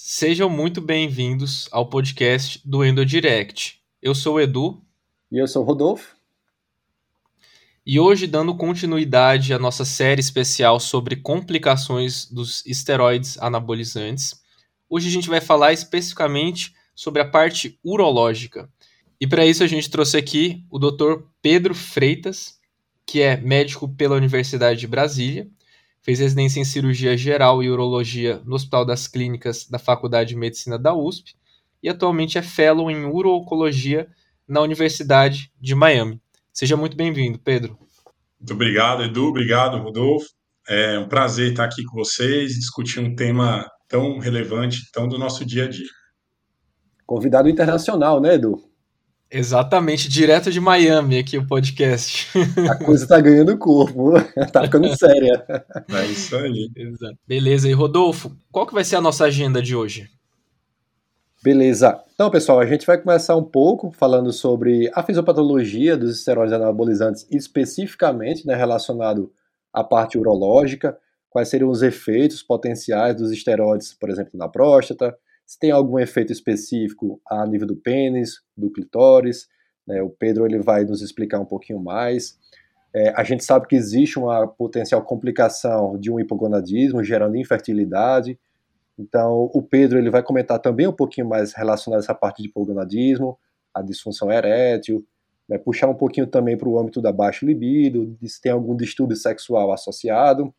Sejam muito bem-vindos ao podcast do EndoDirect. Eu sou o Edu. E eu sou o Rodolfo. E hoje, dando continuidade à nossa série especial sobre complicações dos esteroides anabolizantes, hoje a gente vai falar especificamente sobre a parte urológica. E para isso a gente trouxe aqui o Dr. Pedro Freitas, que é médico pela Universidade de Brasília, fez residência em cirurgia geral e urologia no Hospital das Clínicas da Faculdade de Medicina da USP e atualmente é fellow em urologia na Universidade de Miami. Seja muito bem-vindo, Pedro. Muito obrigado, Edu. Obrigado, Rodolfo. É um prazer estar aqui com vocês e discutir um tema tão relevante, tão do nosso dia a dia. Convidado internacional, né, Edu? Exatamente, direto de Miami aqui o podcast. A coisa tá ganhando corpo, tá ficando séria. É isso aí. Exato. Beleza, e Rodolfo, qual que vai ser a nossa agenda de hoje? Beleza. Então, pessoal, a gente vai começar um pouco falando sobre a fisiopatologia dos esteroides anabolizantes, especificamente né, relacionado à parte urológica, quais seriam os efeitos potenciais dos esteroides, por exemplo, na próstata, se tem algum efeito específico a nível do pênis, do clitóris. Né, o Pedro ele vai nos explicar um pouquinho mais. É, a gente sabe que existe uma potencial complicação de um hipogonadismo, gerando infertilidade. Então, o Pedro ele vai comentar também um pouquinho mais relacionado a essa parte de hipogonadismo, a disfunção erétil, né, puxar um pouquinho também para o âmbito da baixa libido, se tem algum distúrbio sexual associado.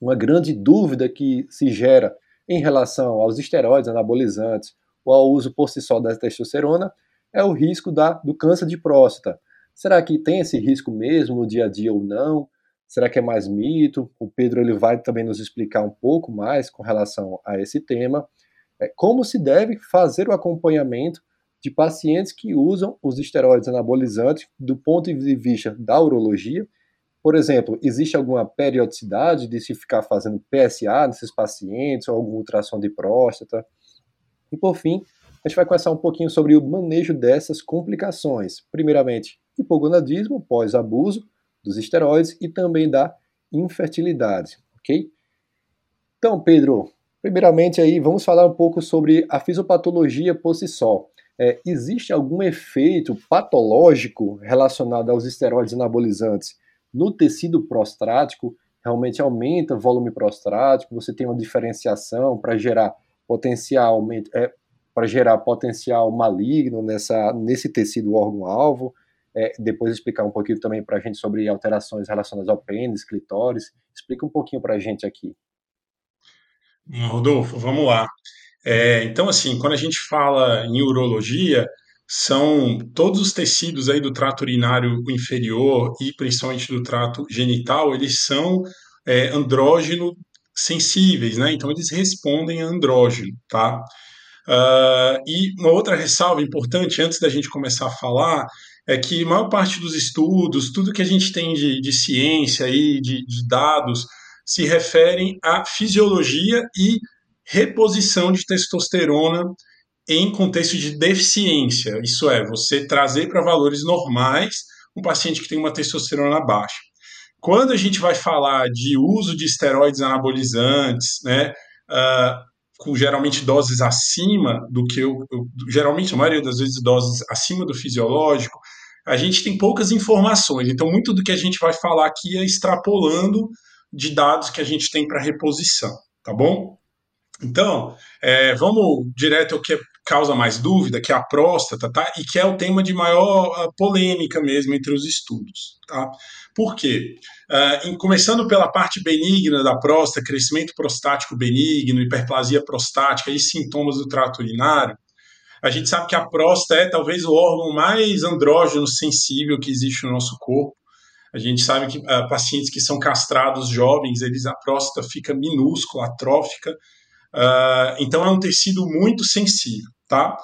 Uma grande dúvida que se gera em relação aos esteroides anabolizantes ou ao uso por si só da testosterona é o risco da, do câncer de próstata. Será que tem esse risco mesmo no dia a dia ou não? Será que é mais mito? O Pedro ele vai também nos explicar um pouco mais com relação a esse tema. É, como se deve fazer o acompanhamento de pacientes que usam os esteroides anabolizantes do ponto de vista da urologia. Por exemplo, existe alguma periodicidade de se ficar fazendo PSA nesses pacientes ou algum ultrassom de próstata? E por fim, a gente vai conversar um pouquinho sobre o manejo dessas complicações. Primeiramente, hipogonadismo pós-abuso dos esteroides e também da infertilidade, ok? Então, Pedro, primeiramente aí vamos falar um pouco sobre a fisiopatologia por si só. É, existe algum efeito patológico relacionado aos esteroides anabolizantes no tecido prostático? Realmente aumenta o volume prostático? Você tem uma diferenciação para gerar potencial é, para gerar potencial maligno nessa, nesse tecido órgão-alvo? é, depois explicar um pouquinho também para a gente sobre alterações relacionadas ao pênis, clitóris. Explica um pouquinho para a gente aqui. Rodolfo, vamos lá. É, então, assim, quando a gente fala em urologia, são todos os tecidos aí do trato urinário inferior e principalmente do trato genital, eles são é, andrógeno sensíveis, né? Então, eles respondem a andrógeno, tá? Uh, e uma outra ressalva importante, antes da gente começar a falar, é que a maior parte dos estudos, tudo que a gente tem de, de ciência e de, de dados, se referem à fisiologia e reposição de testosterona em contexto de deficiência. Isso é, você trazer para valores normais um paciente que tem uma testosterona baixa. Quando a gente vai falar de uso de esteroides anabolizantes, né, uh, com geralmente doses acima do que eu, geralmente a maioria das vezes doses acima do fisiológico, a gente tem poucas informações. Então, muito do que a gente vai falar aqui é extrapolando de dados que a gente tem para reposição, tá bom? Então, é, vamos direto ao que causa mais dúvida, que é a próstata, tá? E que é o tema de maior polêmica mesmo entre os estudos, tá? Por quê? Uh, em, começando pela parte benigna da próstata, crescimento prostático benigno, hiperplasia prostática e sintomas do trato urinário, a gente sabe que a próstata é talvez o órgão mais andrógeno sensível que existe no nosso corpo. A gente sabe que uh, pacientes que são castrados jovens, eles a próstata fica minúscula, atrófica. Uh, então é um tecido muito sensível, tá?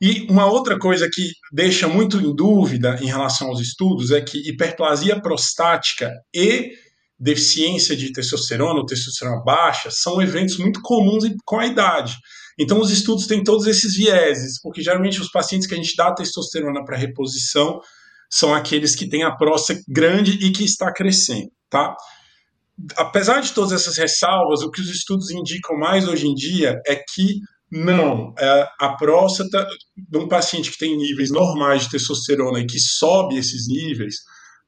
E uma outra coisa que deixa muito em dúvida em relação aos estudos é que hiperplasia prostática e deficiência de testosterona ou testosterona baixa são eventos muito comuns com a idade. Então, os estudos têm todos esses vieses, porque geralmente os pacientes que a gente dá testosterona para reposição são aqueles que têm a próstata grande e que está crescendo, tá? Apesar de todas essas ressalvas, o que os estudos indicam mais hoje em dia é que Não, é, a próstata de um paciente que tem níveis normais de testosterona e que sobe esses níveis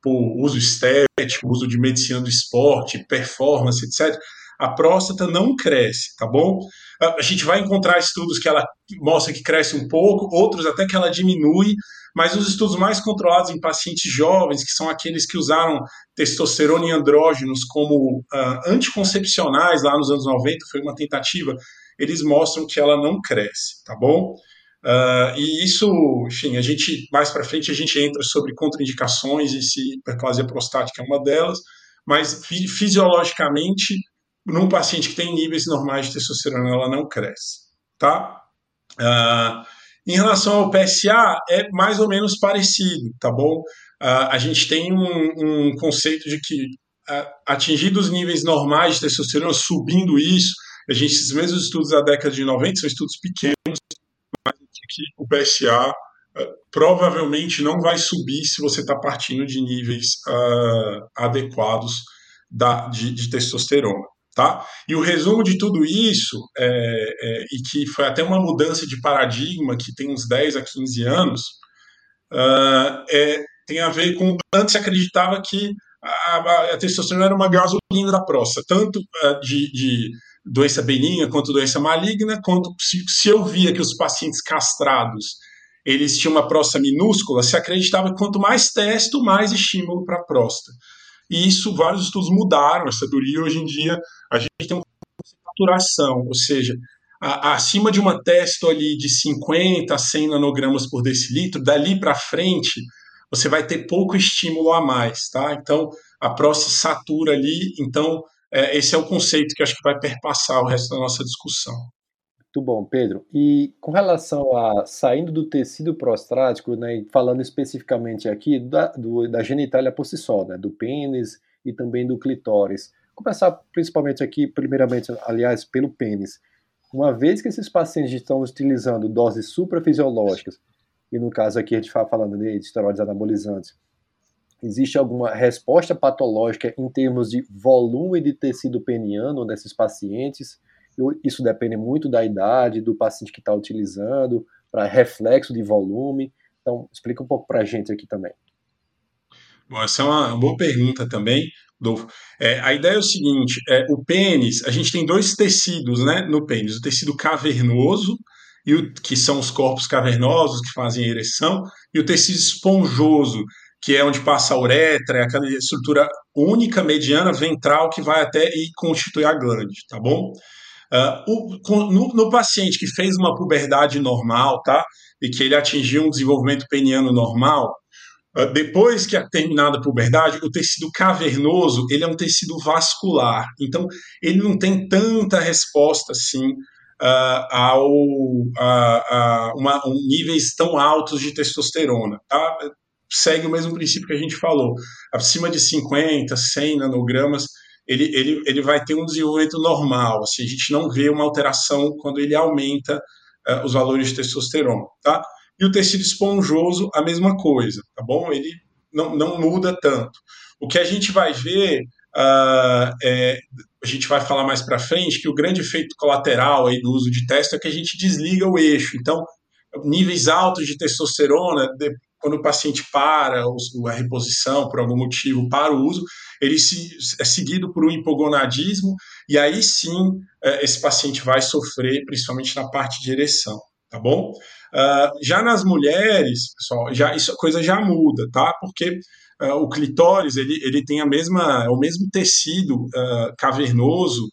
por uso estético, uso de medicina do esporte, performance, etc., a próstata não cresce, tá bom? A gente vai encontrar estudos que ela mostra que cresce um pouco, outros até que ela diminui, mas os estudos mais controlados em pacientes jovens, que são aqueles que usaram testosterona e andrógenos como uh, anticoncepcionais lá nos anos 90, foi uma tentativa, eles mostram que ela não cresce, tá bom? Uh, e isso, enfim, a gente mais para frente a gente entra sobre contraindicações e se hiperplasia prostática é uma delas, mas fisiologicamente, num paciente que tem níveis normais de testosterona, ela não cresce, tá? Uh, em relação ao PSA, é mais ou menos parecido, tá bom? Uh, a gente tem um, um conceito de que atingidos níveis normais de testosterona, subindo isso, a gente, esses mesmos estudos da década de 90 são estudos pequenos, mas que o PSA uh, eh, provavelmente não vai subir se você está partindo de níveis uh, adequados da, de, de, testosterona. Tá? E o resumo de tudo isso, é, é, e que foi até uma mudança de paradigma que tem uns 10 a 15 anos, uh, é, tem a ver com. Antes acreditava que a, a, a testosterona era uma gasolina da próstata, tanto de, de doença benigna quanto doença maligna, quanto se, se eu via que os pacientes castrados eles tinham uma próstata minúscula, se acreditava que quanto mais testo, mais estímulo para a próstata. E isso, vários estudos mudaram essa teoria. Hoje em dia, a gente tem uma saturação, ou seja, a, acima de uma testo ali de 50 a 100 nanogramas por decilitro, dali para frente, você vai ter pouco estímulo a mais, tá? Então, a próstata satura ali, então é, esse é o conceito que acho que vai perpassar o resto da nossa discussão. Muito bom, Pedro. E com relação a saindo do tecido prostático, né, falando especificamente aqui da, do, da genitália por si só, né, do pênis e também do clitóris. Começar principalmente aqui, primeiramente, aliás, pelo pênis. Uma vez que esses pacientes estão utilizando doses suprafisiológicas, e no caso aqui a gente fala falando de esteroides anabolizantes, Existe alguma resposta patológica em termos de volume de tecido peniano nesses pacientes? Isso depende muito da idade do paciente que está utilizando, para reflexo de volume. Então, explica um pouco para a gente aqui também. Bom, essa é uma boa pergunta também, Dolfo. É, a ideia é o seguinte: é, o pênis, a gente tem dois tecidos né, no pênis: o tecido cavernoso, e o, que são os corpos cavernosos que fazem ereção, e o tecido esponjoso, que é onde passa a uretra, é aquela estrutura única, mediana, ventral, que vai até e constitui a glande, tá bom? Uh, o, no, no, paciente que fez uma puberdade normal, tá? E que ele atingiu um desenvolvimento peniano normal, uh, depois que é terminada a puberdade, o tecido cavernoso, ele é um tecido vascular. Então, ele não tem tanta resposta assim Uh, ao a, uma, um níveis tão altos de testosterona. Tá? Segue o mesmo princípio que a gente falou. Acima de 50, 100 nanogramas, ele, ele, ele vai ter um desenvolvimento normal. Assim, a gente não vê uma alteração quando ele aumenta uh, os valores de testosterona, tá? E o tecido esponjoso, a mesma coisa, tá bom? Ele não, não muda tanto. O que a gente vai ver, uh, é, a gente vai falar mais para frente, que o grande efeito colateral aí do uso de testo é que a gente desliga o eixo. Então, níveis altos de testosterona, quando o paciente para a reposição por algum motivo para o uso, ele se, é seguido por um hipogonadismo e aí sim é, esse paciente vai sofrer, principalmente na parte de ereção, tá bom? Uh, já nas mulheres, pessoal, já isso a coisa já muda, tá? Porque uh, o clitóris ele, ele tem a mesma é o mesmo tecido uh, cavernoso,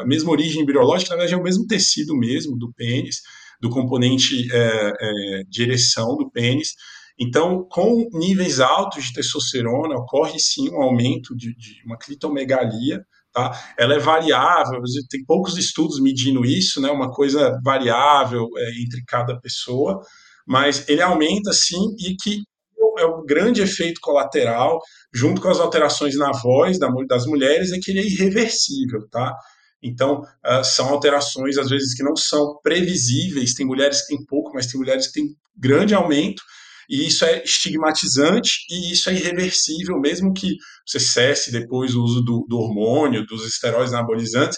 a mesma origem embriológica, na verdade é o mesmo tecido mesmo do pênis, do componente é, é, de ereção do pênis. Então, com níveis altos de testosterona, ocorre sim um aumento de, de uma clitomegalia, tá? Ela é variável, tem poucos estudos medindo isso, né? Uma coisa variável é, entre cada pessoa, mas ele aumenta sim e que é o grande efeito colateral, junto com as alterações na voz das mulheres, é que ele é irreversível, tá? Então, uh, são alterações, às vezes, que não são previsíveis. Tem mulheres que têm pouco, mas tem mulheres que têm grande aumento. E isso é estigmatizante e isso é irreversível, mesmo que você cesse depois o uso do, do hormônio, dos esteroides anabolizantes,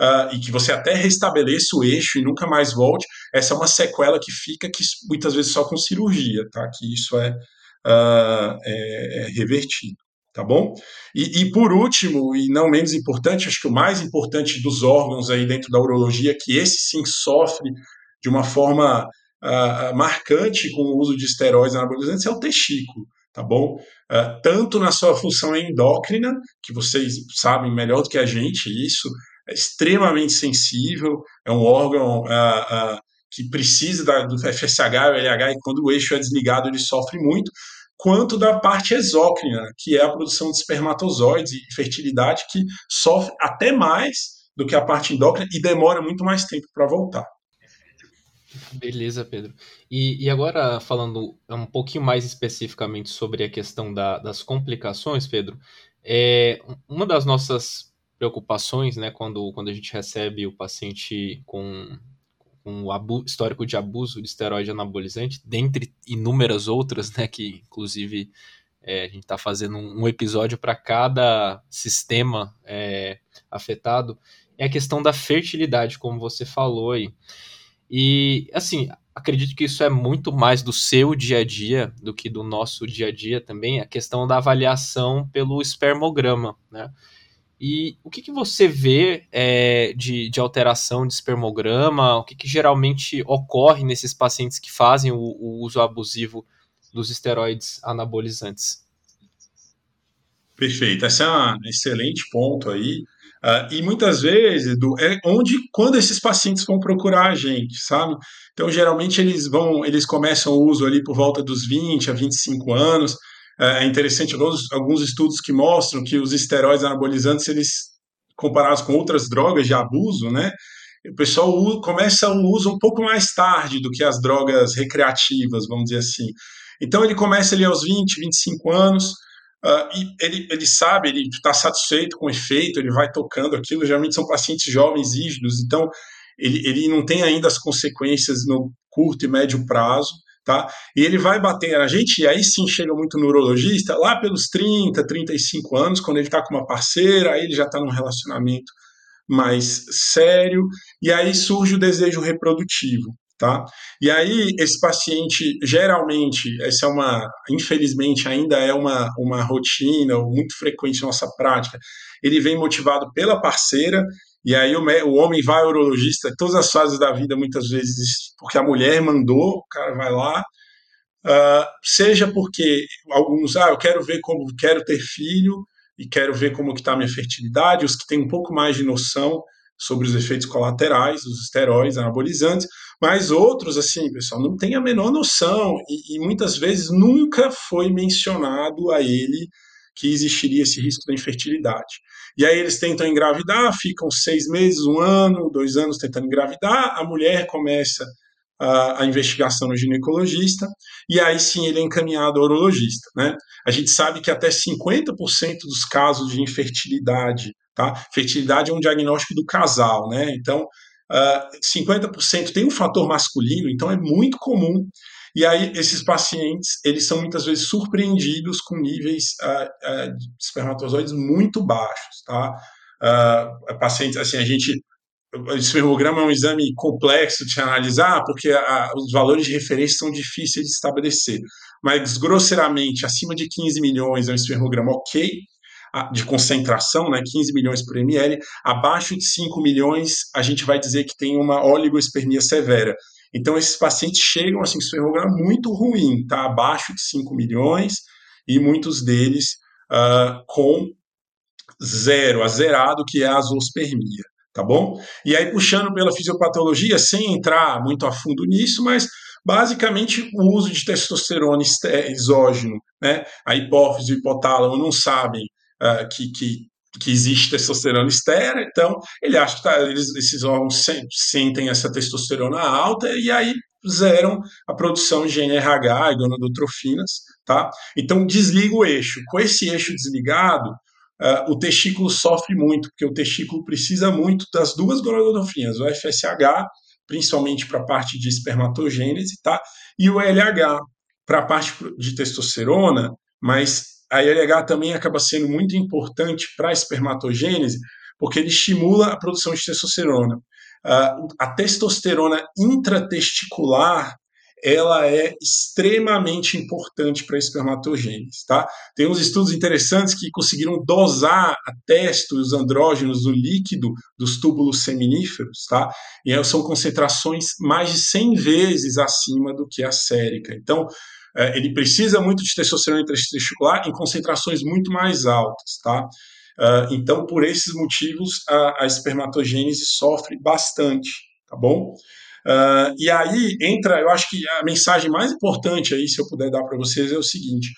uh, e que você até restabeleça o eixo e nunca mais volte, essa é uma sequela que fica que muitas vezes só com cirurgia, tá? Que isso é, uh, é, é revertido tá bom? E, e, por último, e não menos importante, acho que o mais importante dos órgãos aí dentro da urologia, que esse sim sofre de uma forma uh, marcante com o uso de esteroides anabolizantes, é o testículo, tá bom? Uh, tanto na sua função endócrina, que vocês sabem melhor do que a gente, isso é extremamente sensível, é um órgão uh, que precisa da, do FSH e LH, e quando o eixo é desligado, ele sofre muito, quanto da parte exócrina, que é a produção de espermatozoides e fertilidade, que sofre até mais do que a parte endócrina e demora muito mais tempo para voltar. Beleza, Pedro. E, e, agora, falando um pouquinho mais especificamente sobre a questão da, das complicações, Pedro, é, uma das nossas preocupações, né, quando, quando a gente recebe o paciente com um histórico de abuso de esteroide anabolizante, dentre inúmeras outras, né, que inclusive é, a gente está fazendo um, episódio para cada sistema é, afetado, é a questão da fertilidade, como você falou aí. Assim, acredito que isso é muito mais do seu dia a dia do que do nosso dia a dia também, a questão da avaliação pelo espermograma, né? E o que, que você vê é, de, de alteração de espermograma? O que, que geralmente ocorre nesses pacientes que fazem o, o uso abusivo dos esteroides anabolizantes? Perfeito, esse é um excelente ponto aí. Uh, e muitas vezes, Edu, é onde, quando esses pacientes vão procurar a gente, sabe? Então, geralmente, eles vão, eles começam o uso ali por volta dos 20 a 25 anos, é, é interessante alguns, alguns estudos que mostram que os esteroides anabolizantes, eles comparados com outras drogas de abuso, né? O pessoal começa o uso um pouco mais tarde do que as drogas recreativas, vamos dizer assim. Então ele começa ali aos 20, 25 anos, uh, e ele, ele sabe, ele está satisfeito com o efeito, ele vai tocando aquilo. Geralmente são pacientes jovens, rígidos, então ele, ele não tem ainda as consequências no curto e médio prazo tá? E ele vai bater a gente, e aí sim chega muito neurologista, lá pelos 30, 35 anos, quando ele está com uma parceira, aí ele já está num relacionamento mais sério, e aí surge o desejo reprodutivo, tá? E aí esse paciente, geralmente, essa é uma, infelizmente ainda é uma, uma rotina muito frequente na nossa prática, ele vem motivado pela parceira, e aí o, o homem vai ao urologista todas as fases da vida, muitas vezes porque a mulher mandou, o cara vai lá, uh, seja porque alguns, ah, eu quero ver como, quero ter filho e quero ver como que está a minha fertilidade, os que têm um pouco mais de noção sobre os efeitos colaterais dos esteroides anabolizantes, mas outros, assim, pessoal, não tem a menor noção e, e muitas vezes nunca foi mencionado a ele que existiria esse risco da infertilidade. E aí eles tentam engravidar, ficam seis meses, um ano, dois anos tentando engravidar, a mulher começa a, a, investigação no ginecologista, e aí sim ele é encaminhado ao urologista. Né? A gente sabe que até 50% dos casos de infertilidade, tá? Fertilidade é um diagnóstico do casal, né? Então, uh, 50% tem um fator masculino, então é muito comum e aí, esses pacientes, eles são muitas vezes surpreendidos com níveis uh, uh, de espermatozoides muito baixos, tá? Pacientes, assim, a gente... O espermograma é um exame complexo de analisar, porque a, os valores de referência são difíceis de estabelecer. Mas, grosseiramente, acima de 15 milhões é um espermograma ok, de concentração, né, 15 milhões por ml, abaixo de 5 milhões, a gente vai dizer que tem uma oligoespermia severa, então, esses pacientes chegam assim, com muito ruim, tá? abaixo de 5 milhões, e muitos deles uh, com zero, a zerado, que é a zoospermia, tá bom? E aí, puxando pela fisiopatologia, sem entrar muito a fundo nisso, mas basicamente o uso de testosterona exógeno, né? A hipófise e o hipotálamo não sabem uh, que, que que existe testosterona estéreo, então ele acha que tá, eles, esses órgãos sentem essa testosterona alta e aí zeram a produção de NRH e gonadotrofinas, tá? Então desliga o eixo. Com esse eixo desligado, uh, o testículo sofre muito, porque o testículo precisa muito das duas gonadotrofinas, o FSH, principalmente para a parte de espermatogênese, tá? E o LH para a parte de testosterona, mas a LH também acaba sendo muito importante para a espermatogênese, porque ele estimula a produção de testosterona. A testosterona intratesticular ela é extremamente importante para a espermatogênese, tá? Tem uns estudos interessantes que conseguiram dosar a testo e os andrógenos no líquido dos túbulos seminíferos, tá? E são concentrações mais de 100 vezes acima do que a sérica. Então, ele precisa muito de testosterona intratesticular em concentrações muito mais altas, tá? Uh, então, por esses motivos, a, a espermatogênese sofre bastante, tá bom? Uh, e aí entra, eu acho que a mensagem mais importante aí, se eu puder dar para vocês, é o seguinte: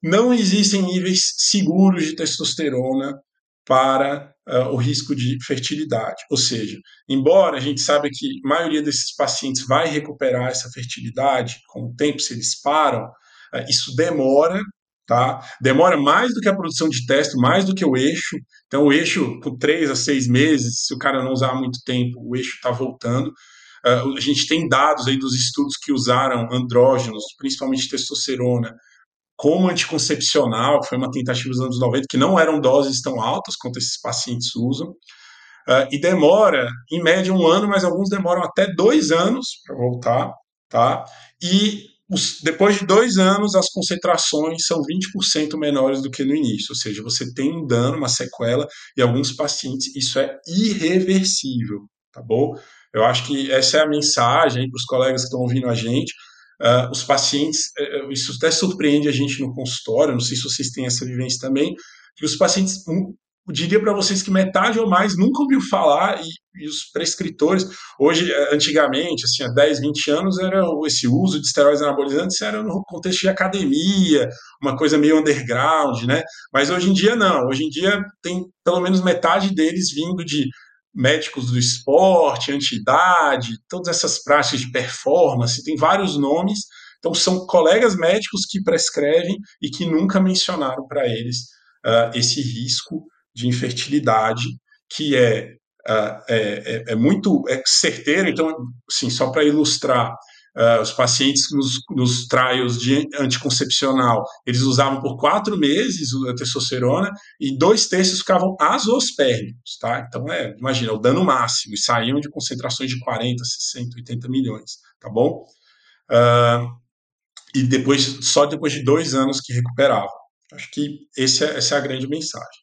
não existem níveis seguros de testosterona para uh, o risco de fertilidade. Ou seja, embora a gente saiba que a maioria desses pacientes vai recuperar essa fertilidade com o tempo, se eles param, uh, isso demora, tá? Demora mais do que a produção de testo, mais do que o eixo. Então, o eixo, com três a seis meses, se o cara não usar muito tempo, o eixo está voltando. Uh, a gente tem dados aí dos estudos que usaram andrógenos, principalmente testosterona, como anticoncepcional, foi uma tentativa dos anos 90, que não eram doses tão altas quanto esses pacientes usam. Uh, e demora, em média, um ano, mas alguns demoram até dois anos para voltar, tá? E os, depois de dois anos, as concentrações são 20% menores do que no início, ou seja, você tem um dano, uma sequela, e alguns pacientes isso é irreversível, tá bom? Eu acho que essa é a mensagem para os colegas que estão ouvindo a gente. Uh, os pacientes, uh, isso até surpreende a gente no consultório, não sei se vocês têm essa vivência também, que os pacientes, um, eu diria para vocês que metade ou mais nunca ouviu falar, e, e, os prescritores, hoje, antigamente, assim, há 10, 20 anos, era esse uso de esteroides anabolizantes era no contexto de academia, uma coisa meio underground, né? Mas hoje em dia não, hoje em dia tem pelo menos metade deles vindo de médicos do esporte, antidade, todas essas práticas de performance, tem vários nomes. Então, são colegas médicos que prescrevem e que nunca mencionaram para eles uh, esse risco de infertilidade, que é, uh, é, é, muito é certeiro. Então, assim, só para ilustrar, Uh, os pacientes nos, nos trials de anticoncepcional, eles usavam por quatro meses a testosterona e dois terços ficavam azospérmicos, tá? Então, é, imagina, o dano máximo, e saíam de concentrações de 40, 60, 80 milhões, tá bom? Uh, e depois, só depois de dois anos que recuperavam. Acho que é, essa é a grande mensagem.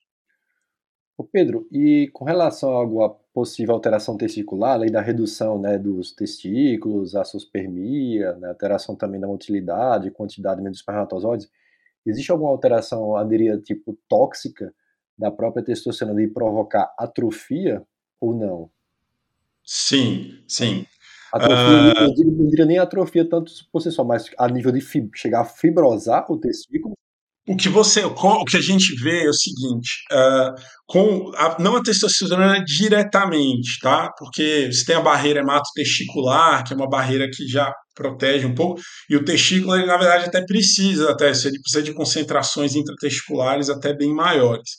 Ô Pedro, e com relação a alguma possível alteração testicular, além da redução né, dos testículos, a suspermia, né, alteração também da motilidade, quantidade dos espermatozoides, existe alguma alteração, aderia tipo tóxica da própria testosterona de provocar atrofia ou não? Sim, sim. Atrofia, uh... não diria nem atrofia tanto por si só, mas a nível de chegar a fibrosar o testículo, o que você, o que a gente vê é o seguinte, uh, com a, não a testosterona diretamente, tá? Porque você tem a barreira hematotesticular, que é uma barreira que já protege um pouco, e o testículo, ele, na verdade, até precisa, até, ele precisa de concentrações intratesticulares até bem maiores.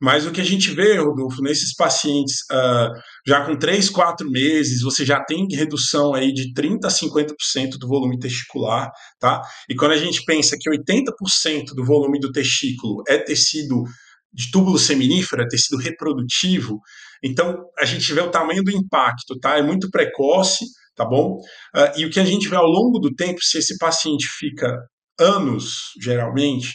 Mas o que a gente vê, Rodolfo, nesses pacientes uh, já com 3, 4 meses, você já tem redução aí de 30% a 50% do volume testicular, tá? E quando a gente pensa que 80% do volume do testículo é tecido de túbulo seminífero, é tecido reprodutivo, então a gente vê o tamanho do impacto, tá? É muito precoce, tá bom? Uh, e o que a gente vê ao longo do tempo, se esse paciente fica anos, geralmente,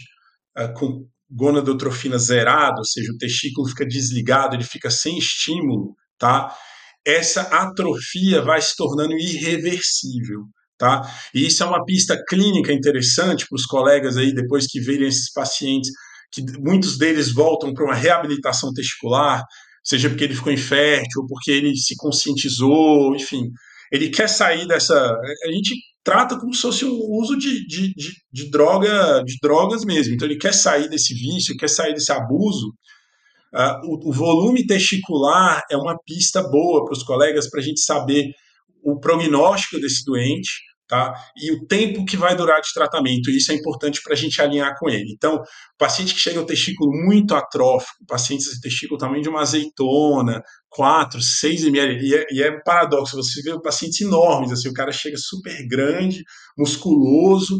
uh, com gonadotrofina zerada, ou seja, o testículo fica desligado, ele fica sem estímulo, tá? Essa atrofia vai se tornando irreversível, tá? E isso é uma pista clínica interessante para os colegas aí, depois que verem esses pacientes, que muitos deles voltam para uma reabilitação testicular, seja porque ele ficou infértil, ou porque ele se conscientizou, enfim. Ele quer sair dessa. A gente trata como se fosse um uso de, de, de, de, droga, de drogas mesmo. Então ele quer sair desse vício, quer sair desse abuso. Uh, o, o, volume testicular é uma pista boa para os colegas para a gente saber o prognóstico desse doente, tá? E o tempo que vai durar de tratamento, isso é importante para a gente alinhar com ele. Então, paciente que chega ao testículo muito atrófico, pacientes de testículo tamanho de uma azeitona, 4, 6 ml, e é, e é um paradoxo, você vê pacientes enormes, assim, o cara chega super grande, musculoso,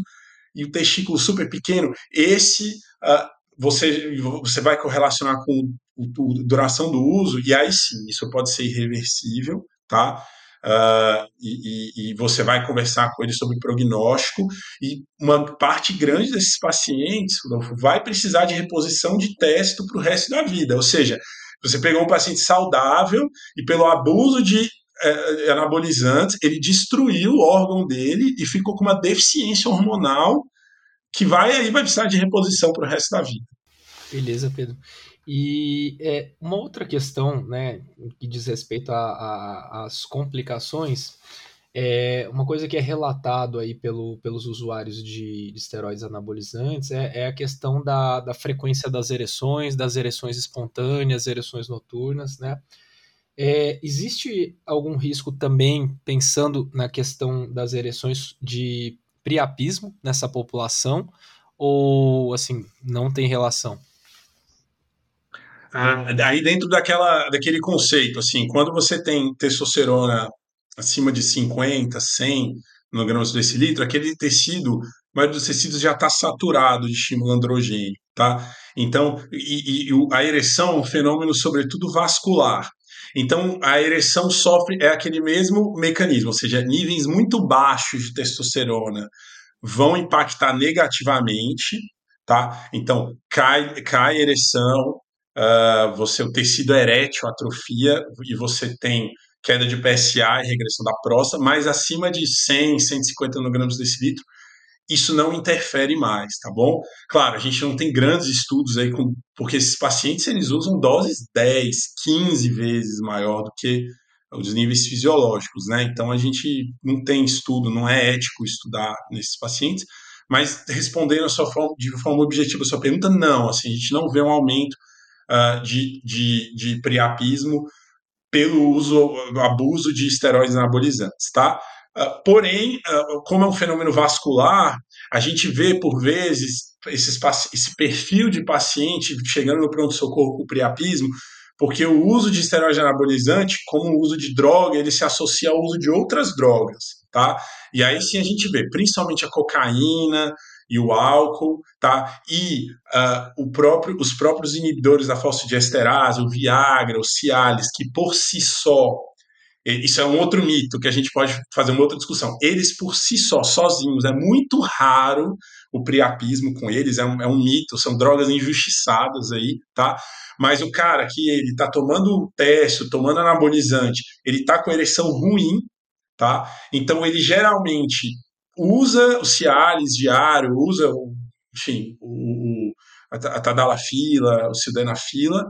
e o testículo super pequeno, esse uh, você, você vai correlacionar com a duração do uso, e aí sim, isso pode ser irreversível, tá? Uh, e, e, você vai conversar com ele sobre prognóstico, e uma parte grande desses pacientes vai precisar de reposição de testo para o resto da vida. Ou seja, você pegou um paciente saudável e pelo abuso de é, anabolizantes, ele destruiu o órgão dele e ficou com uma deficiência hormonal que vai aí vai precisar de reposição para o resto da vida. Beleza, Pedro. E é, uma outra questão, né, que diz respeito às complicações, é uma coisa que é relatado aí pelo, pelos usuários de, de esteroides anabolizantes é, é, a questão da, da frequência das ereções, das ereções espontâneas, ereções noturnas, né? É, existe algum risco também, pensando na questão das ereções, de priapismo nessa população? Ou, assim, não tem relação? Ah, aí dentro daquela, daquele conceito, assim, quando você tem testosterona acima de 50, 100 miligramas por decilitro, aquele tecido, a maioria dos tecidos já está saturado de estímulo androgênio, tá? Então, e, e, a ereção é um fenômeno, sobretudo, vascular. Então, a ereção sofre, é aquele mesmo mecanismo, ou seja, níveis muito baixos de testosterona vão impactar negativamente, tá? Então, cai, cai a ereção, uh, você o tecido erétil atrofia e você tem queda de PSA e regressão da próstata, mas acima de 100, 150 nanogramas desse litro, isso não interfere mais, tá bom? Claro, a gente não tem grandes estudos aí, com, porque esses pacientes eles usam doses 10, 15 vezes maior do que os níveis fisiológicos, né? Então a gente não tem estudo, não é ético estudar nesses pacientes, mas respondendo a sua forma, de forma objetiva a sua pergunta, não, assim, a gente não vê um aumento uh, de, de, de priapismo pelo uso, abuso de esteroides anabolizantes, tá? Uh, porém, uh, como é um fenômeno vascular, a gente vê por vezes esses, esse perfil de paciente chegando no pronto-socorro com priapismo, porque o uso de esteroide anabolizante, como o uso de droga, ele se associa ao uso de outras drogas, tá? E aí sim a gente vê, principalmente a cocaína, e o álcool, tá? E uh, próprio, os próprios inibidores da fosfodiesterase, o Viagra, o Cialis, que por si só, isso é um outro mito que a gente pode fazer uma outra discussão. Eles por si só, sozinhos, é muito raro o priapismo com eles, é um, é um mito, são drogas injustiçadas aí, tá? Mas o cara que ele tá tomando teste, tomando anabolizante, ele tá com ereção ruim, tá? Então ele geralmente usa o Cialis diário, usa, enfim, o, a Tadalafila, o Sildenafila,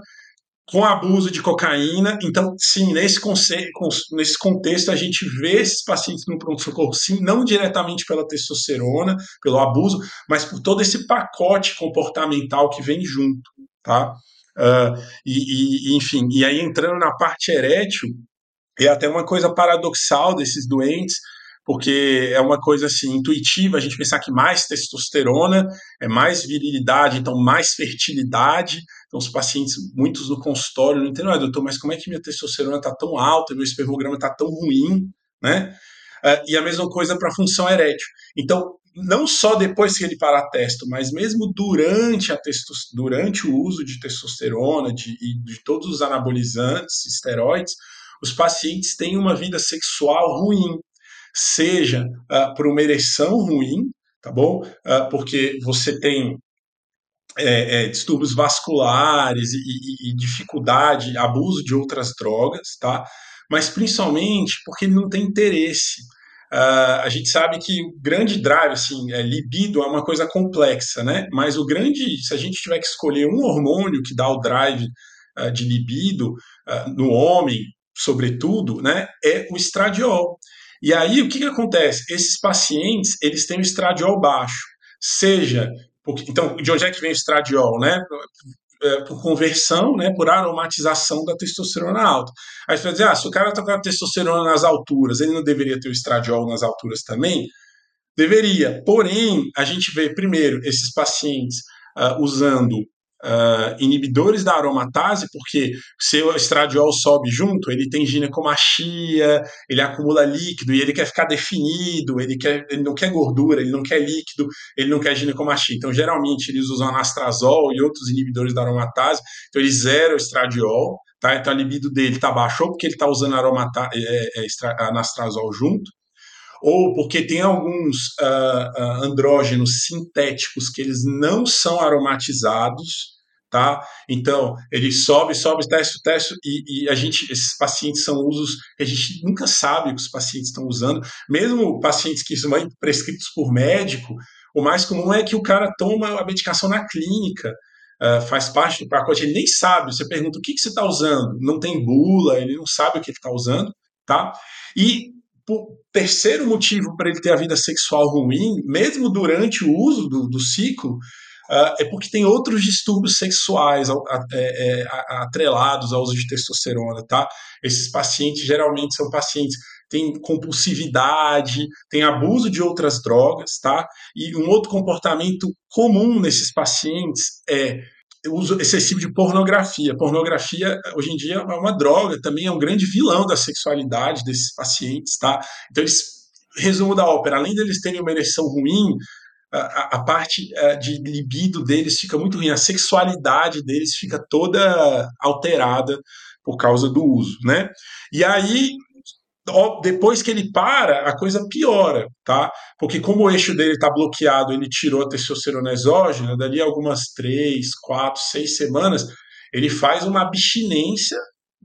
com abuso de cocaína. Então, sim, nesse, conceito, nesse contexto, a gente vê esses pacientes no pronto-socorro, sim, não diretamente pela testosterona, pelo abuso, mas por todo esse pacote comportamental que vem junto, tá? Uh, e, e, enfim, e aí entrando na parte erétil, é até uma coisa paradoxal desses doentes, porque é uma coisa assim intuitiva a gente pensar que mais testosterona é mais virilidade, então mais fertilidade. Então os pacientes, muitos no consultório não entendem, ah, doutor, mas como é que minha testosterona está tão alta, meu espermograma está tão ruim, né? Uh, e a mesma coisa para a função erétil. Então, não só depois que ele para a testo, mas mesmo durante, a durante o uso de testosterona de, de todos os anabolizantes, esteroides, os pacientes têm uma vida sexual ruim seja uh, por uma ereção ruim, tá bom? Uh, porque você tem é, é, distúrbios vasculares e, e, e, dificuldade, abuso de outras drogas, tá? Mas principalmente porque ele não tem interesse. Uh, a gente sabe que o grande drive, assim, é, libido é uma coisa complexa, né? Mas o grande, se a gente tiver que escolher um hormônio que dá o drive uh, de libido uh, no homem, sobretudo, né, é o estradiol. E aí, o que, que acontece? Esses pacientes, eles têm o estradiol baixo, seja... Porque, então, de onde é que vem o estradiol, né? É, por conversão, né, por aromatização da testosterona alta. Aí você vai dizer, ah, se o cara está com a testosterona nas alturas, ele não deveria ter o estradiol nas alturas também? Deveria. Porém, a gente vê, primeiro, esses pacientes uh, usando uh, inibidores da aromatase, porque se o estradiol sobe junto, ele tem ginecomastia, ele acumula líquido e ele quer ficar definido, ele, quer, ele não quer gordura, ele não quer líquido, ele não quer ginecomastia. Então, geralmente, eles usam anastrazol e outros inibidores da aromatase, então eles zeram o estradiol, tá? Então a libido dele está baixa ou porque ele está usando aromata, é, é, anastrazol junto, ou porque tem alguns uh, uh, andrógenos sintéticos que eles não são aromatizados, tá? Então, ele sobe, sobe, teste, teste, e, e, a gente, esses pacientes são usos que a gente nunca sabe que os pacientes estão usando, mesmo pacientes que são prescritos por médico, o mais comum é que o cara toma a medicação na clínica, uh, faz parte do pacote, ele nem sabe, você pergunta o que, que você está usando, não tem bula, ele não sabe o que ele está usando, tá? E o terceiro motivo para ele ter a vida sexual ruim, mesmo durante o uso do, do ciclo, é porque tem outros distúrbios sexuais é, é, atrelados ao uso de testosterona, tá? Esses pacientes geralmente são pacientes tem compulsividade, tem abuso de outras drogas, tá? E um outro comportamento comum nesses pacientes é uso excessivo de pornografia. Pornografia, hoje em dia, é uma droga, também é um grande vilão da sexualidade desses pacientes, tá? Então, eles, resumo da ópera, além deles terem uma ereção ruim, a, a, parte eh, de libido deles fica muito ruim, a sexualidade deles fica toda alterada por causa do uso, né? E aí, depois que ele para, a coisa piora, tá? Porque como o eixo dele está bloqueado, ele tirou a testosterona exógena, dali algumas três, quatro, seis semanas, ele faz uma abstinência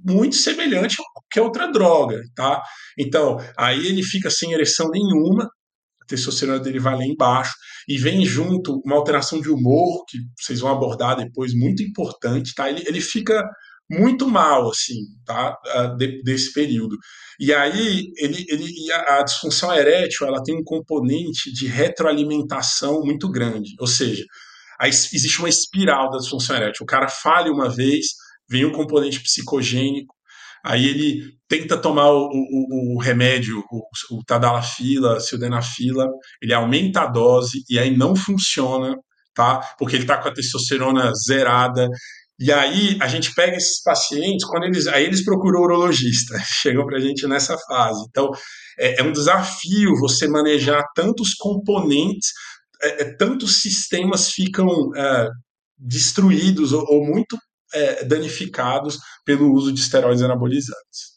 muito semelhante a qualquer outra droga, tá? Então, aí ele fica sem ereção nenhuma, testosterona dele vai lá embaixo, e vem junto uma alteração de humor, que vocês vão abordar depois, muito importante, tá? Ele, ele fica muito mal, assim, tá? De, desse período. E aí, ele, ele, a, disfunção erétil, ela tem um componente de retroalimentação muito grande, ou seja, a, existe uma espiral da disfunção erétil. O cara falha uma vez, vem um componente psicogênico, aí ele tenta tomar o, o, o remédio, o, o tadalafila, sildenafila, ele aumenta a dose e aí não funciona, tá? Porque ele está com a testosterona zerada, e aí a gente pega esses pacientes, quando eles, aí eles procuram o urologista, chegam para a gente nessa fase. Então é, é, um desafio você manejar tantos componentes, é, é, tantos sistemas ficam é, destruídos ou, ou muito é, danificados pelo uso de esteroides anabolizantes.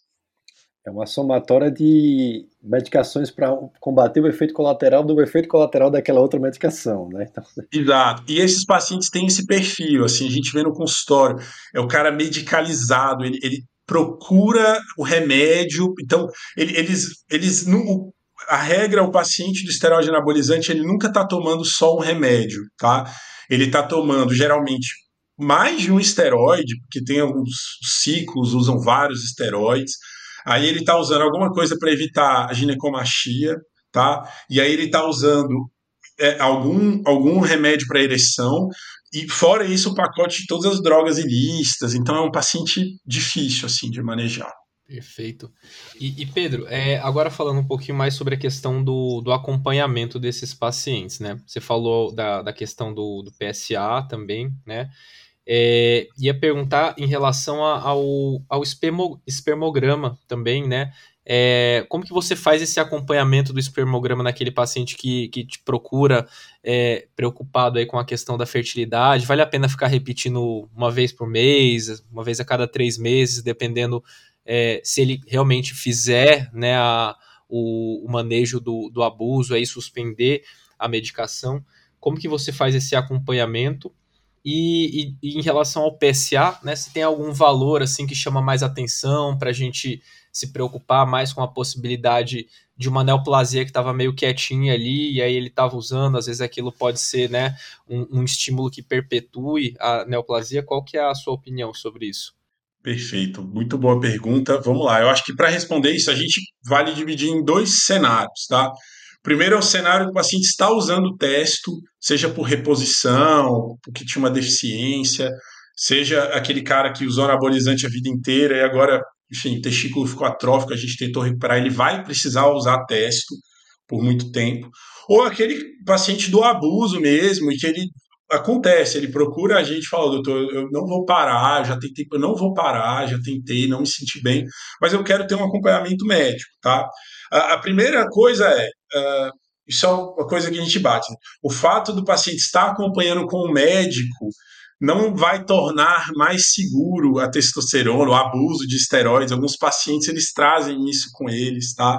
É uma somatória de medicações para combater o efeito colateral do efeito colateral daquela outra medicação, né? Então... Exato. E esses pacientes têm esse perfil, assim, a gente vê no consultório, é o cara medicalizado, ele, ele procura o remédio, então ele, eles, eles a regra, o paciente do esteroide anabolizante, ele nunca está tomando só um remédio, tá? Ele está tomando, geralmente, mais de um esteroide, porque tem alguns ciclos, usam vários esteroides, Aí ele está usando alguma coisa para evitar a ginecomastia, tá? E aí ele está usando é, algum, algum remédio para ereção, e fora isso, o pacote de todas as drogas ilícitas. Então é um paciente difícil, assim, de manejar. Perfeito. E, e Pedro, é, agora falando um pouquinho mais sobre a questão do, do acompanhamento desses pacientes, né? Você falou da, da questão do, do PSA também, né? É, ia perguntar em relação ao, ao espermo, espermograma também, né? É, como que você faz esse acompanhamento do espermograma naquele paciente que, que te procura é, preocupado aí com a questão da fertilidade? Vale a pena ficar repetindo uma vez por mês, uma vez a cada três meses, dependendo é, se ele realmente fizer né, a, o, o, manejo do, do abuso, aí suspender a medicação? Como que você faz esse acompanhamento? E, e, e, em relação ao PSA, né, se tem algum valor assim que chama mais atenção para a gente se preocupar mais com a possibilidade de uma neoplasia que estava meio quietinha ali e aí ele estava usando, às vezes aquilo pode ser né, um, um, estímulo que perpetue a neoplasia. Qual que é a sua opinião sobre isso? Perfeito, muito boa pergunta. Vamos lá, eu acho que para responder isso a gente vale dividir em dois cenários, tá? Primeiro é o cenário que o paciente está usando o testo, seja por reposição, porque tinha uma deficiência, seja aquele cara que usou anabolizante a vida inteira e agora, enfim, o testículo ficou atrófico, a gente tentou recuperar, ele vai precisar usar testo por muito tempo. Ou aquele paciente do abuso mesmo, e que ele acontece, ele procura a gente e fala, doutor, eu não vou parar, já tentei, eu não vou parar, já tentei, não me senti bem, mas eu quero ter um acompanhamento médico, tá? A, a primeira coisa é, uh, isso é uma coisa que a gente bate, né? o fato do paciente estar acompanhando com o médico não vai tornar mais seguro a testosterona, o abuso de esteroides, alguns pacientes eles trazem isso com eles, tá?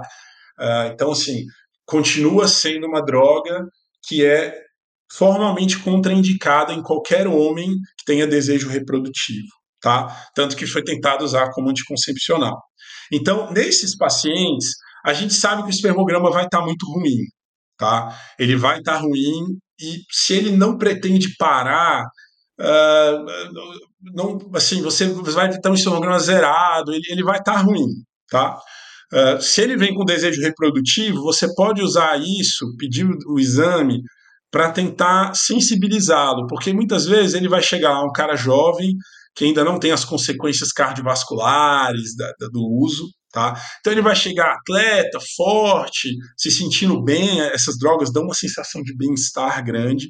Uh, então, assim, continua sendo uma droga que é formalmente contraindicada em qualquer homem que tenha desejo reprodutivo, tá? Tanto que foi tentado usar como anticoncepcional. Então, nesses pacientes, a gente sabe que o espermograma vai estar tá muito ruim, tá? Ele vai estar tá ruim e se ele não pretende parar, uh, não, assim, você vai ter um espermograma zerado, ele, ele vai estar tá ruim, tá? Uh, se ele vem com desejo reprodutivo, você pode usar isso, pedir o exame para tentar sensibilizá-lo, porque muitas vezes ele vai chegar lá um cara jovem que ainda não tem as consequências cardiovasculares da, da, do uso, tá? Então ele vai chegar atleta, forte, se sentindo bem, essas drogas dão uma sensação de bem-estar grande.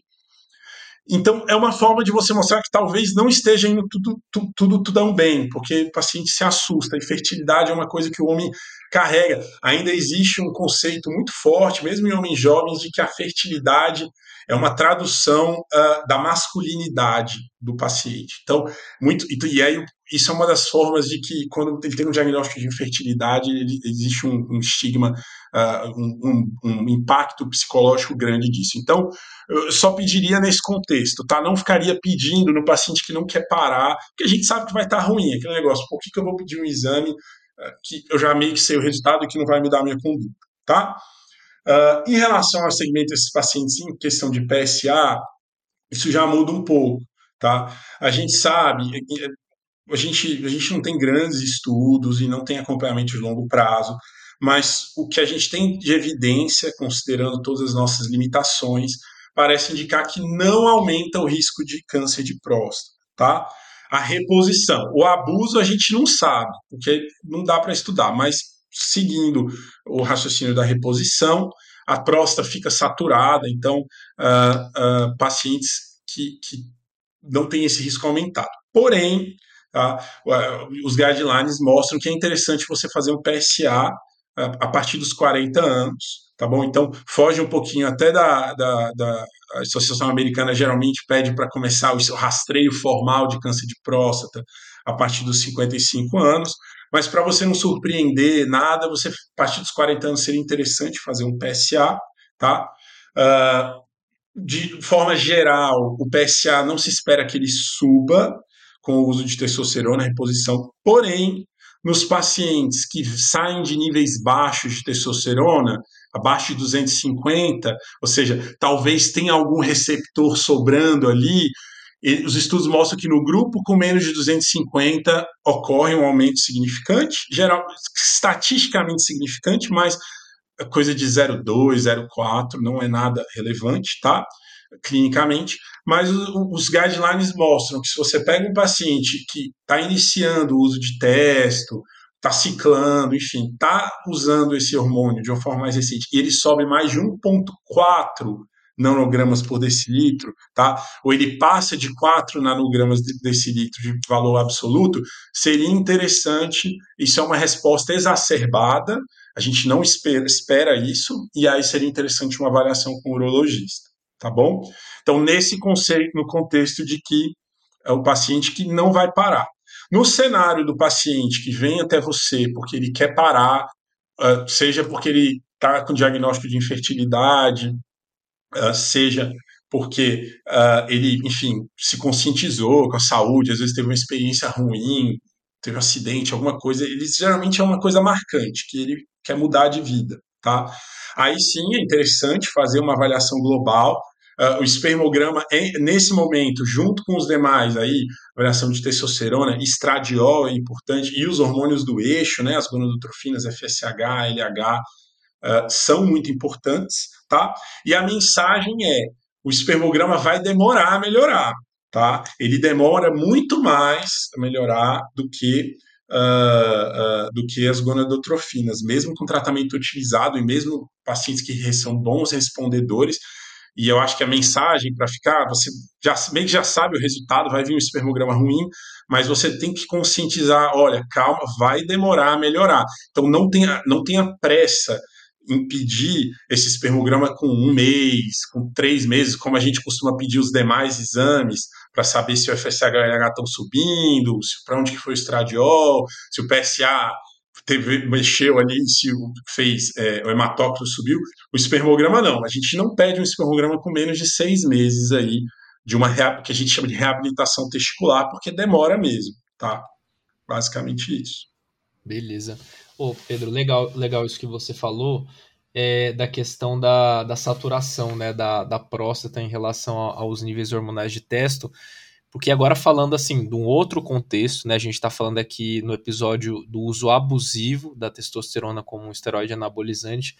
Então é uma forma de você mostrar que talvez não esteja indo tudo, tudo, tudo, bem, porque o paciente se assusta. Infertilidade é uma coisa que o homem carrega. Ainda existe um conceito muito forte, mesmo em homens jovens, de que a fertilidade é uma tradução uh, da masculinidade do paciente. Então, muito e aí isso é uma das formas de que quando ele tem um diagnóstico de infertilidade ele, existe um, um estigma, uh, um, um, um, impacto psicológico grande disso. Então, eu só pediria nesse contexto, tá? Não ficaria pedindo no paciente que não quer parar, porque a gente sabe que vai estar ruim aquele negócio. Por que, que eu vou pedir um exame uh, que eu já meio que sei o resultado e que não vai me dar a minha conduta, tá? Uh, em relação ao segmento desses pacientes em questão de PSA, isso já muda um pouco, tá? A gente sabe, a gente, a gente não tem grandes estudos e não tem acompanhamento de longo prazo, mas o que a gente tem de evidência, considerando todas as nossas limitações, parece indicar que não aumenta o risco de câncer de próstata, tá? A reposição, o abuso a gente não sabe, porque não dá para estudar, mas seguindo o raciocínio da reposição, a próstata fica saturada, então uh, uh, pacientes que, que não têm esse risco aumentado. Porém, tá, os guidelines mostram que é interessante você fazer um PSA a partir dos 40 anos, tá bom? Então, foge um pouquinho até da, da, da Associação Americana, geralmente pede para começar o rastreio formal de câncer de próstata a partir dos 55 anos, mas para você não surpreender nada, você, a partir dos 40 anos, seria interessante fazer um PSA, tá? Uh, de forma geral, o PSA não se espera que ele suba com o uso de testosterona, reposição, porém, nos pacientes que saem de níveis baixos de testosterona, abaixo de 250, ou seja, talvez tenha algum receptor sobrando ali, os estudos mostram que no grupo com menos de 250 ocorre um aumento significante, geral, estatisticamente significante, mas coisa de 0,2, 0,4 não é nada relevante, tá? Clinicamente, mas os guidelines mostram que se você pega um paciente que está iniciando o uso de testo, está ciclando, enfim, está usando esse hormônio de uma forma mais recente, e ele sobe mais de 1,4 nanogramas por decilitro, tá? ou ele passa de 4 nanogramas de decilitro de valor absoluto, seria interessante, isso é uma resposta exacerbada, a gente não espera, espera isso, e aí seria interessante uma avaliação com o urologista, tá bom? Então, nesse conceito, no contexto de que é o paciente que não vai parar. No cenário do paciente que vem até você porque ele quer parar, seja porque ele está com diagnóstico de infertilidade, seja porque uh, ele, enfim, se conscientizou com a saúde, às vezes teve uma experiência ruim, teve um acidente, alguma coisa, ele geralmente é uma coisa marcante, que ele quer mudar de vida, tá? Aí sim é interessante fazer uma avaliação global. Uh, o espermograma, é, nesse momento, junto com os demais, aí, avaliação de testosterona, estradiol é importante, e os hormônios do eixo, né, as gonadotrofinas, FSH, LH, uh, são muito importantes, tá? E a mensagem é: o espermograma vai demorar a melhorar, tá? Ele demora muito mais a melhorar do que uh, uh, do que as gonadotrofinas, mesmo com tratamento utilizado e mesmo pacientes que são bons respondedores, e eu acho que a mensagem para ficar, você já meio que já sabe o resultado, vai vir um espermograma ruim, mas você tem que conscientizar, olha, calma, vai demorar a melhorar. Então não tenha, não tenha pressa em pedir esse espermograma com um mês, com três meses, como a gente costuma pedir os demais exames para saber se o FSH estão subindo, para onde que foi o estradiol, se o PSA teve, mexeu ali, se fez é, o hematócrito subiu, o espermograma não. A gente não pede um espermograma com menos de seis meses aí de uma que a gente chama de reabilitação testicular, porque demora mesmo, tá? Basicamente isso. Beleza. Ô, Pedro, legal, legal isso que você falou é, da questão da, da saturação né, da, da próstata em relação aos níveis hormonais de testo. Porque agora falando assim de um outro contexto, né, a gente está falando aqui no episódio do uso abusivo da testosterona como um esteroide anabolizante,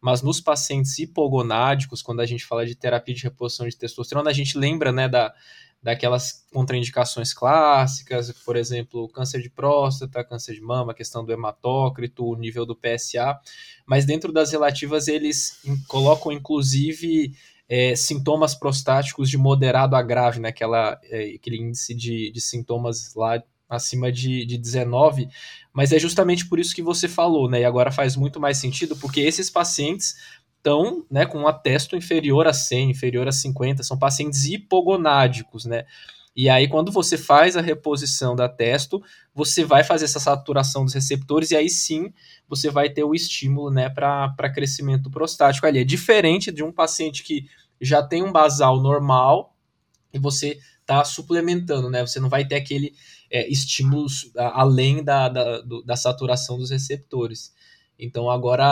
mas nos pacientes hipogonádicos, quando a gente fala de terapia de reposição de testosterona, a gente lembra né, da, daquelas contraindicações clássicas, por exemplo, câncer de próstata, câncer de mama, questão do hematócrito, o nível do PSA, mas dentro das relativas eles colocam inclusive é, sintomas prostáticos de moderado a grave, né? Aquela, é, aquele índice de, de sintomas lá acima de, de 19, mas é justamente por isso que você falou, né? E agora faz muito mais sentido, porque esses pacientes estão né, com um atesto inferior a 100, inferior a 50, são pacientes hipogonádicos, né? E aí, quando você faz a reposição da testo, você vai fazer essa saturação dos receptores e aí sim você vai ter o estímulo né, para crescimento prostático ali. É diferente de um paciente que já tem um basal normal e você está suplementando, né? Você não vai ter aquele é, estímulo além da, da, da saturação dos receptores. Então agora,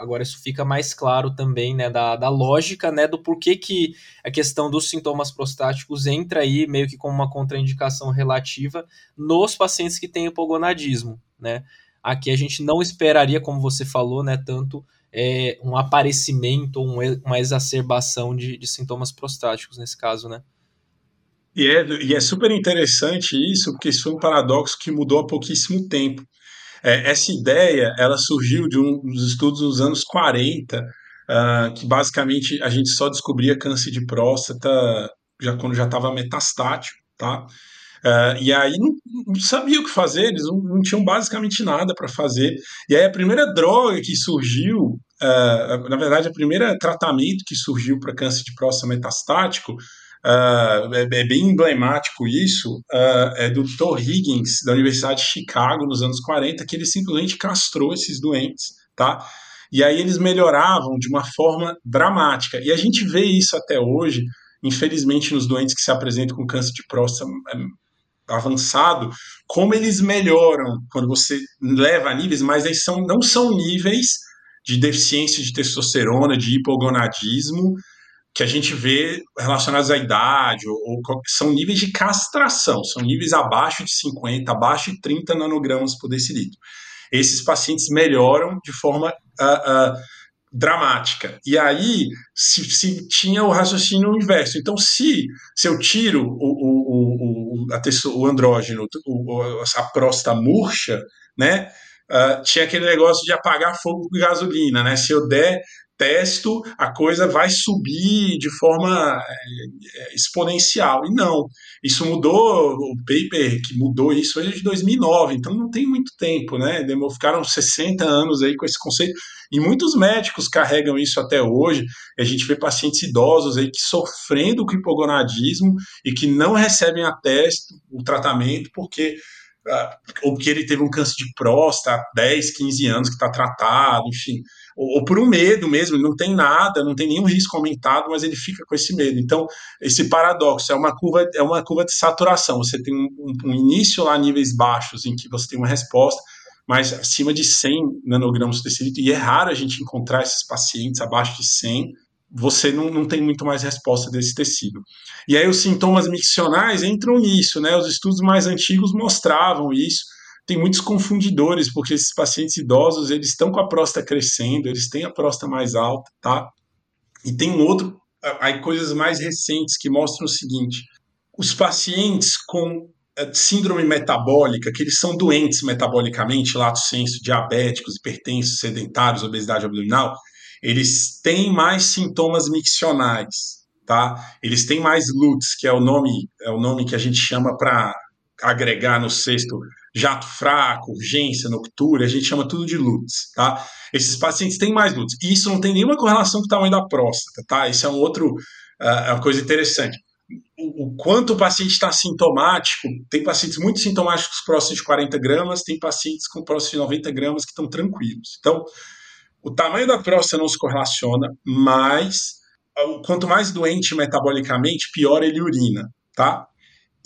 agora isso fica mais claro também, né, da, da lógica, né, do porquê que a questão dos sintomas prostáticos entra aí meio que como uma contraindicação relativa nos pacientes que têm hipogonadismo, né. Aqui a gente não esperaria, como você falou, né, tanto é, um aparecimento ou um, uma exacerbação de, de sintomas prostáticos nesse caso, né. E é, e é super interessante isso, porque isso foi um paradoxo que mudou há pouquíssimo tempo. É, essa ideia ela surgiu de um dos estudos dos anos 40, uh, ah, que basicamente a gente só descobria câncer de próstata já quando já estava metastático, tá? Uh, e aí não, não, sabia o que fazer, eles não, não tinham basicamente nada para fazer. E aí a primeira droga que surgiu, uh, na verdade, o primeiro tratamento que surgiu para câncer de próstata metastático Uh, é, é, bem emblemático isso, uh, é do Dr. Higgins, da Universidade de Chicago, nos anos 40, que ele simplesmente castrou esses doentes, tá? E aí eles melhoravam de uma forma dramática. E a gente vê isso até hoje, infelizmente, nos doentes que se apresentam com câncer de próstata é, avançado, como eles melhoram quando você leva a níveis, mas eles são, não são níveis de deficiência de testosterona, de hipogonadismo, que a gente vê relacionados à idade, ou, ou, são níveis de castração, são níveis abaixo de 50, abaixo de 30 nanogramas por decilitro. Esses pacientes melhoram de forma uh, uh, dramática. E aí se, se, tinha o raciocínio inverso. Então, se, se eu tiro o, o, o, a, o andrógeno, o, a próstata murcha, né? Uh, tinha aquele negócio de apagar fogo com gasolina, né? Se eu der testo, a coisa vai subir de forma é, exponencial. E não, isso mudou, o paper que mudou isso é de 2009, então não tem muito tempo, né? Ficaram 60 anos aí com esse conceito. E muitos médicos carregam isso até hoje. A gente vê pacientes idosos aí que sofrendo com hipogonadismo e que não recebem a teste, o tratamento, porque ou que ele teve um câncer de próstata há 10, 15 anos que está tratado, enfim ou, ou, por um medo mesmo, não tem nada, não tem nenhum risco aumentado, mas ele fica com esse medo. Então, esse paradoxo é uma curva, é uma curva de saturação. Você tem um, um, início lá níveis baixos em que você tem uma resposta, mas acima de 100 nanogramas de tecido, e é raro a gente encontrar esses pacientes abaixo de 100, você não, não tem muito mais resposta desse tecido. E aí os sintomas miccionais entram nisso, né? Os estudos mais antigos mostravam isso, tem muitos confundidores, porque esses pacientes idosos, eles estão com a próstata crescendo, eles têm a próstata mais alta, tá? E tem um outro, aí coisas mais recentes que mostram o seguinte, os pacientes com eh, síndrome metabólica, que eles são doentes metabolicamente, lato senso, diabéticos, hipertensos, sedentários, obesidade abdominal, eles têm mais sintomas miccionais, tá? Eles têm mais LUTs, que é o nome, é o nome que a gente chama para agregar no sexto jato fraco, urgência, noctúria, a gente chama tudo de LUTs, tá? Esses pacientes têm mais LUTs. E isso não tem nenhuma correlação com o tamanho da próstata, tá? Isso é um outro, uh, uma coisa interessante. O, quanto o paciente está sintomático, tem pacientes muito sintomáticos próstata de 40 gramas, tem pacientes com próstata de 90 gramas que estão tranquilos. Então, o tamanho da próstata não se correlaciona, mas quanto mais doente metabolicamente, pior ele urina, tá?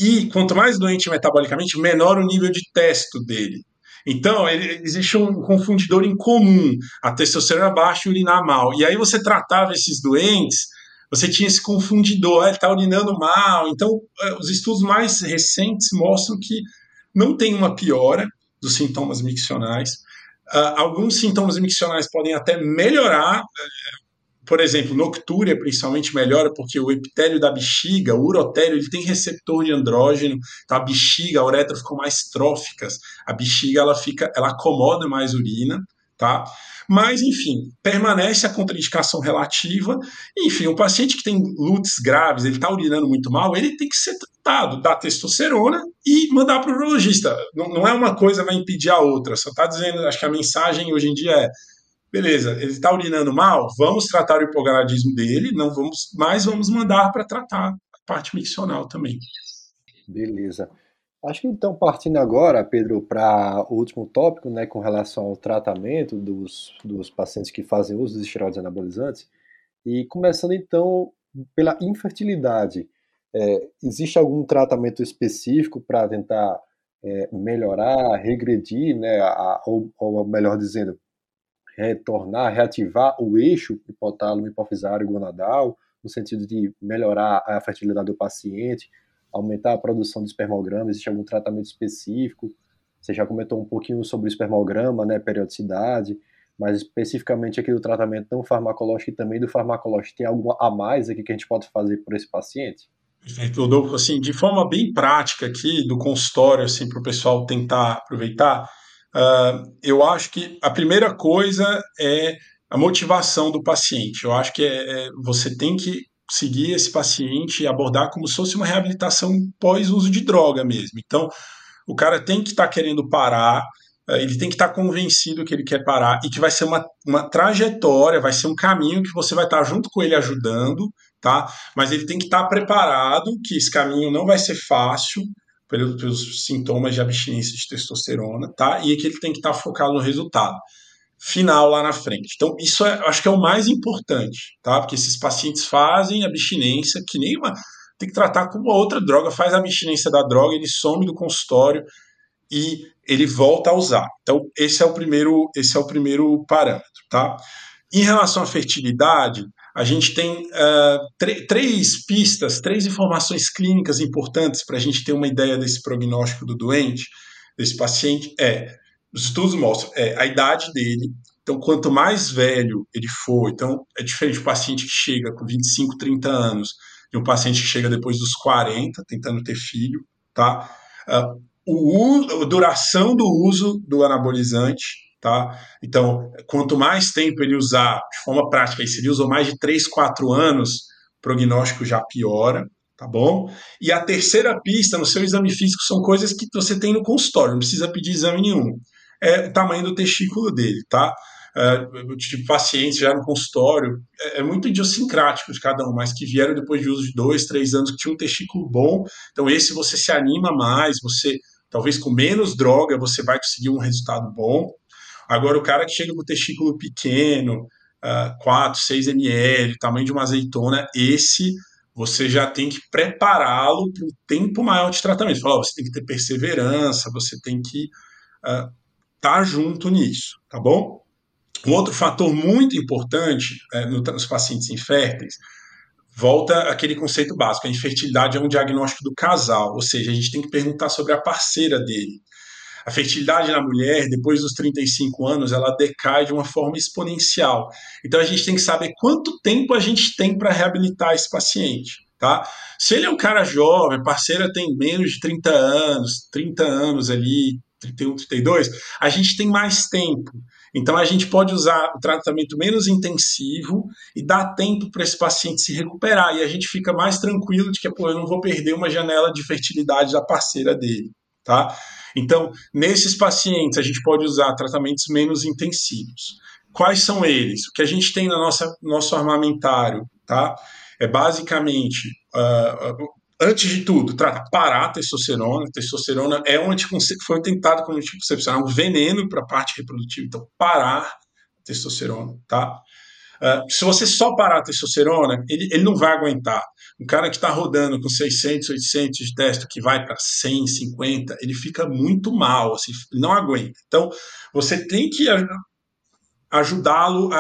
E quanto mais doente metabolicamente, menor o nível de testo dele. Então, ele, existe um confundidor em comum, a testosterona baixa e urinar mal. E aí você tratava esses doentes, você tinha esse confundidor, ah, ele está urinando mal. Então, eh, os estudos mais recentes mostram que não tem uma piora dos sintomas miccionais. Uh, alguns sintomas miccionais podem até melhorar, por exemplo, noctúria principalmente melhora porque o epitélio da bexiga, o urotélio, ele tem receptor de andrógeno, então a bexiga, a uretra ficam mais tróficas, a bexiga ela fica, ela acomoda mais urina, tá? Mas, enfim, permanece a contraindicação relativa. Enfim, um paciente que tem lutes graves, ele está urinando muito mal, ele tem que ser tratado, dar testosterona e mandar para o urologista. Não, não é uma coisa vai impedir a outra, só está dizendo, acho que a mensagem hoje em dia é beleza, ele está urinando mal, vamos tratar o hipogonadismo dele, não vamos, mas vamos mandar para tratar a parte miccional também. Beleza. Acho que então, partindo agora, Pedro, para o último tópico, né, com relação ao tratamento dos, dos pacientes que fazem uso dos esteroides anabolizantes, e começando então pela infertilidade. É, existe algum tratamento específico para tentar é, melhorar, regredir, né, a, ou, ou melhor dizendo, retornar, reativar o eixo hipotálamo hipofisário gonadal, no sentido de melhorar a fertilidade do paciente, aumentar a produção de espermograma, existe algum tratamento específico? Você já comentou um pouquinho sobre o espermograma, né, periodicidade, mas especificamente aqui do tratamento não farmacológico e também do farmacológico, tem algo a mais aqui que a gente pode fazer por esse paciente? Perfeito, Rodolfo. Assim, de forma bem prática aqui, do consultório, assim, para o pessoal tentar aproveitar, Uh, eu acho que a primeira coisa é a motivação do paciente. Eu acho que é, é, você tem que seguir esse paciente e abordar como se fosse uma reabilitação pós-uso de droga mesmo. Então, o cara tem que estar tá querendo parar, uh, ele tem que estar tá convencido que ele quer parar e que vai ser uma, uma trajetória, vai ser um caminho que você vai estar tá junto com ele ajudando, tá? Mas ele tem que estar tá preparado que esse caminho não vai ser fácil, pelos, sintomas de abstinência de testosterona, tá? E que ele tem que estar tá focado no resultado final lá na frente. Então, isso é, acho que é o mais importante, tá? Porque esses pacientes fazem abstinência, que nem uma. Tem que tratar como outra droga, faz a abstinência da droga, ele some do consultório e ele volta a usar. Então, esse é o primeiro, esse é o primeiro parâmetro, tá? Em relação à fertilidade, a gente tem uh, três pistas, três informações clínicas importantes para a gente ter uma ideia desse prognóstico do doente, desse paciente. É, os estudos mostram é, a idade dele. Então, quanto mais velho ele for, então é diferente do paciente que chega com 25, 30 anos de um paciente que chega depois dos 40, tentando ter filho, tá? Uh, o, a duração do uso do anabolizante, Tá? Então, quanto mais tempo ele usar de forma prática, e se ele usou mais de 3, 4 anos, o prognóstico já piora, tá bom? E a terceira pista no seu exame físico são coisas que você tem no consultório, não precisa pedir exame nenhum. É o tamanho do testículo dele, tá? Uh, de pacientes já no consultório, é, é, muito idiosincrático de cada um, mas que vieram depois de uso de dois, três anos, que tinha um testículo bom, então esse você se anima mais, você, talvez com menos droga, você vai conseguir um resultado bom, Agora, o cara que chega com o testículo pequeno, uh, 4, 6 ml, tamanho de uma azeitona, esse você já tem que prepará-lo para um tempo maior de tratamento. Você tem que ter perseverança, você tem que uh, tá junto nisso, tá bom? Um outro fator muito importante uh, nos pacientes inférteis volta aquele conceito básico: a infertilidade é um diagnóstico do casal, ou seja, a gente tem que perguntar sobre a parceira dele. A fertilidade na mulher, depois dos 35 anos, ela decai de uma forma exponencial. Então a gente tem que saber quanto tempo a gente tem para reabilitar esse paciente. Tá? Se ele é um cara jovem, parceira tem menos de 30 anos, 30 anos ali, 31, 32, a gente tem mais tempo. Então a gente pode usar o tratamento menos intensivo e dar tempo para esse paciente se recuperar. E a gente fica mais tranquilo de que pô, eu não vou perder uma janela de fertilidade da parceira dele. Tá? Então, nesses pacientes, a gente pode usar tratamentos menos intensivos. Quais são eles? O que a gente tem no nosso armamentário tá? é basicamente uh, antes de tudo, trata parar a testosterona. A testosterona é um anticoncepcional, foi tentado como anticoncepcional, um veneno para a parte reprodutiva. Então, parar a testosterona, tá? Uh, se você só parar a testosterona, ele, ele não vai aguentar. Um cara que está rodando com 600, 800 de testo, que vai para 100, 50, ele fica muito mal, assim, não aguenta. Então, você tem que ajudá-lo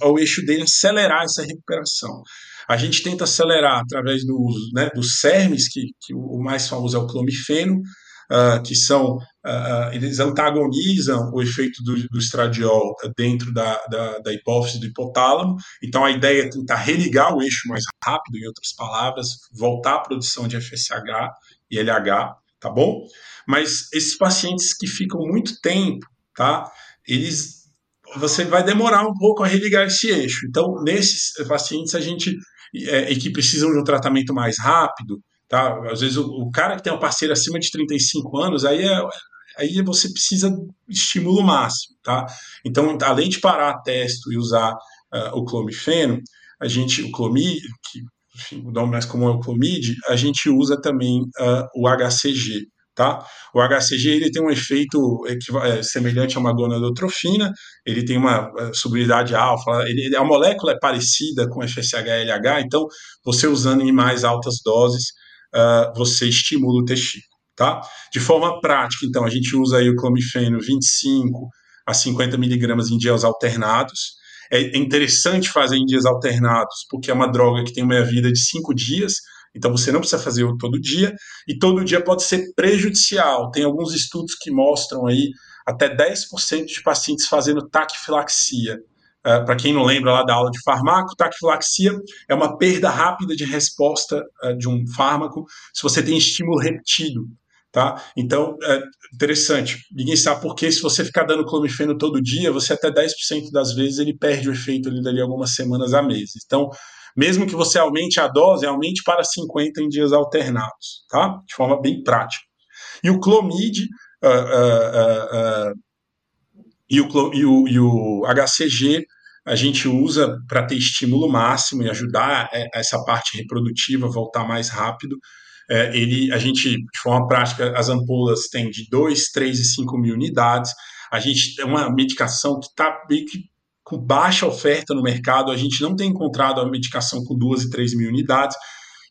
ao eixo dele acelerar essa recuperação. A gente tenta acelerar através do uso né, dos CERMs, que, que o mais famoso é o clomifeno, uh, que são, uh, eles antagonizam o efeito do, do estradiol dentro da, da, da, hipófise do hipotálamo. Então, a ideia é tentar religar o eixo mais rápido, em outras palavras, voltar à produção de FSH e LH, tá bom? Mas esses pacientes que ficam muito tempo, tá? Eles você vai demorar um pouco a religar esse eixo. Então, nesses pacientes, a gente é, e que precisam de um tratamento mais rápido, tá? Às vezes o, o, cara que tem uma parceira acima de 35 anos, aí é, aí você precisa de estímulo máximo, tá? Então, além de parar testo e usar uh, o clomifeno, a gente, o clomid, que enfim, o nome mais comum é o clomid, a gente usa também uh, o HCG, Tá? O HCG ele tem um efeito é, semelhante a uma gonadotrofina, ele tem uma é, solubilidade alfa, ele, a molécula é parecida com FSH-LH, então você usando em mais altas doses, uh, você estimula o testículo. Tá? De forma prática, então, a gente usa aí o clomifeno 25 a 50 miligramas em dias alternados. É interessante fazer em dias alternados, porque é uma droga que tem uma vida de 5 dias, então você não precisa fazer todo dia, e todo dia pode ser prejudicial. Tem alguns estudos que mostram aí até 10% de pacientes fazendo taquifilaxia. Uh, Para quem não lembra lá da aula de farmaco, taquifilaxia é uma perda rápida de resposta uh, de um fármaco se você tem estímulo repetido. Tá? Então, é interessante. Ninguém sabe por que, se você ficar dando clomifeno todo dia, você até 10% das vezes ele perde o efeito ali dali algumas semanas a meses. Então, mesmo que você aumente a dose, aumente para 50 em dias alternados, tá? De forma bem prática. E o clomid uh, uh, uh, e, o, e, o, e o HCG a gente usa para ter estímulo máximo e ajudar é, essa parte reprodutiva a voltar mais rápido. É, ele, a gente, de forma prática, as ampolas têm de 2, 3 e 5 mil unidades. A gente é uma medicação que está meio que com baixa oferta no mercado, a gente não tem encontrado a medicação com duas e três mil unidades.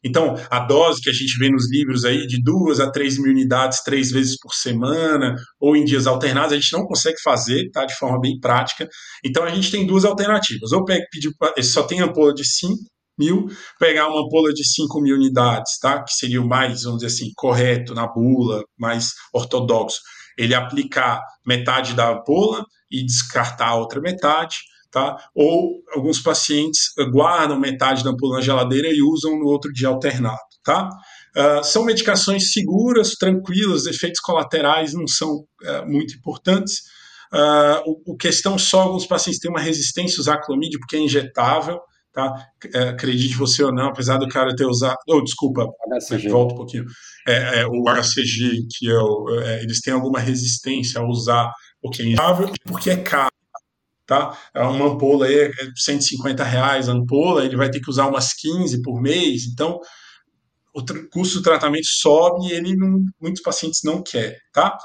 Então, a dose que a gente vê nos livros aí de duas a três mil unidades três vezes por semana ou em dias alternados, a gente não consegue fazer, tá? De forma bem prática. Então, a gente tem duas alternativas. Ou pedir, só tem ampola de 5 mil, pegar uma ampola de 5 mil unidades, tá? Que seria o mais, vamos dizer assim, correto na bula, mais ortodoxo. Ele aplicar metade da ampola e descartar a outra metade, tá? Ou alguns pacientes guardam metade da ampola na geladeira e usam no outro dia alternado, tá? Uh, são medicações seguras, tranquilas, efeitos colaterais não são uh, muito importantes. Uh, o, o, questão só, alguns pacientes têm uma resistência a usar clomídio porque é injetável, tá? É, acredite você ou não, apesar do cara ter usado. Oh, desculpa, volta um pouquinho. É, é, o HCG, que é o, é, eles têm alguma resistência a usar porque é injetável e porque é caro. Tá? É uma ampola aí é 150 reais a ampola, ele vai ter que usar umas 15 por mês, então o custo do tratamento sobe e ele não, muitos pacientes não querem, tá?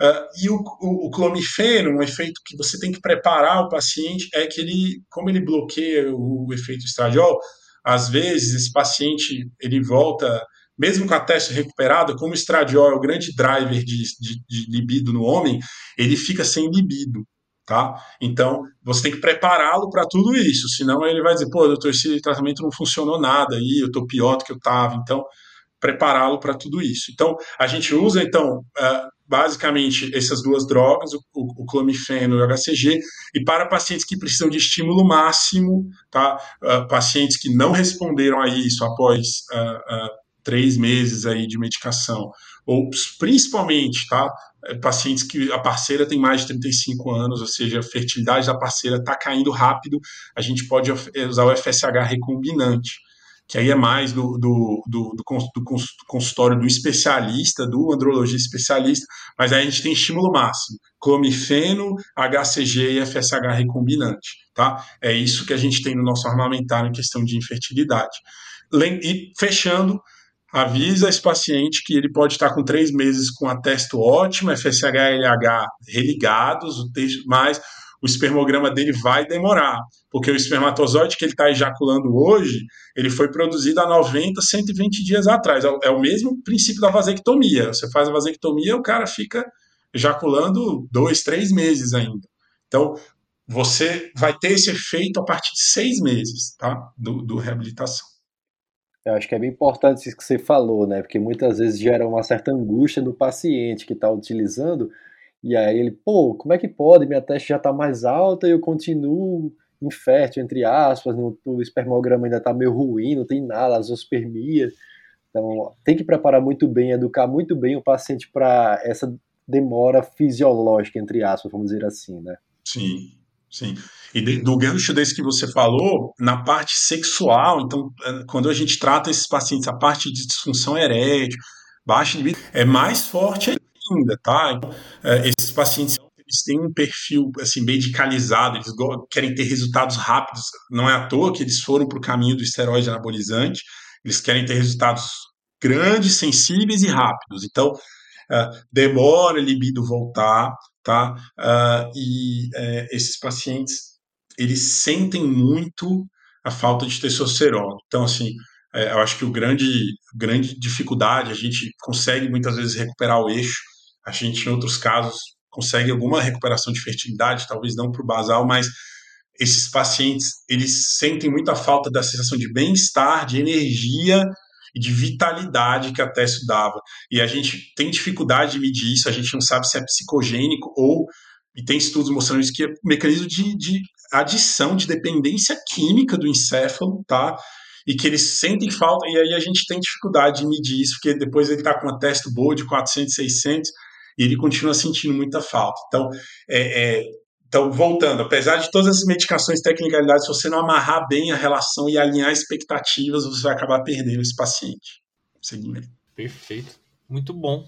Uh, e o, o, o, clomifeno, um efeito que você tem que preparar o paciente é que ele, como ele bloqueia o, o efeito estradiol, às vezes esse paciente ele volta, mesmo com a teste recuperada, como o estradiol é o grande driver de, de, de libido no homem, ele fica sem libido. Tá? Então, você tem que prepará-lo para tudo isso, senão ele vai dizer, pô, doutor, esse tratamento não funcionou nada aí, eu estou pior do que eu estava. Então, prepará-lo para tudo isso. Então, a gente usa, então, uh, basicamente essas duas drogas, o, clomifeno e o HCG, e para pacientes que precisam de estímulo máximo, tá? Uh, pacientes que não responderam a isso após uh, três meses aí de medicação, ou principalmente, tá? É, pacientes que a parceira tem mais de 35 anos, ou seja, a fertilidade da parceira está caindo rápido, a gente pode usar o FSH recombinante que aí é mais do, do, do, do, consultório do especialista, do andrologista especialista, mas aí a gente tem estímulo máximo, clomifeno, HCG e FSH recombinante, tá? É isso que a gente tem no nosso armamentário em questão de infertilidade. E fechando, avisa esse paciente que ele pode estar com três meses com a testo ótimo, FSH e LH religados, mas o espermograma dele vai demorar, porque o espermatozoide que ele está ejaculando hoje, ele foi produzido há 90, 120 dias atrás. É o mesmo princípio da vasectomia. Você faz a vasectomia, o cara fica ejaculando dois, três meses ainda. Então, você vai ter esse efeito a partir de seis meses, tá? Do, do reabilitação. Eu acho que é bem importante isso que você falou, né? Porque muitas vezes gera uma certa angústia no paciente que está utilizando, e aí ele, pô, como é que pode? Minha teste já está mais alta e eu continuo infértil, entre aspas, no, o espermograma ainda está meio ruim, não tem nada, azospermia. Então, tem que preparar muito bem, educar muito bem o paciente para essa demora fisiológica, entre aspas, vamos dizer assim, né? Sim, sim. E de, do gancho desse que você falou, na parte sexual, então, é, quando a gente trata esses pacientes, a parte de disfunção erétil, baixa libido, é mais forte ainda, tá? Então, é, esses pacientes eles têm um perfil assim medicalizado, eles querem ter resultados rápidos. Não é à toa que eles foram para o caminho do esteroide anabolizante. Eles querem ter resultados grandes, sensíveis e rápidos. Então, uh, demora a libido voltar, tá? Uh, e uh, esses pacientes eles sentem muito a falta de testosterona. Então, assim, é, eu acho que o grande, grande dificuldade, a gente consegue muitas vezes recuperar o eixo, a gente, em outros casos, consegue alguma recuperação de fertilidade, talvez não para o basal, mas esses pacientes, eles sentem muita falta da sensação de bem-estar, de energia e de vitalidade que a testo dava. E a gente tem dificuldade de medir isso, a gente não sabe se é psicogênico ou, e tem estudos mostrando isso, que é um mecanismo de, de adição, de dependência química do encéfalo, tá? E que eles sentem falta, e aí a gente tem dificuldade de medir isso, porque depois ele está com uma testo boa de 400, 600, e ele continua sentindo muita falta. Então, é, é, então, voltando, apesar de todas as medicações e tecnicalidades, se você não amarrar bem a relação e alinhar expectativas, você vai acabar perdendo esse paciente. Segmento. Perfeito. Muito bom.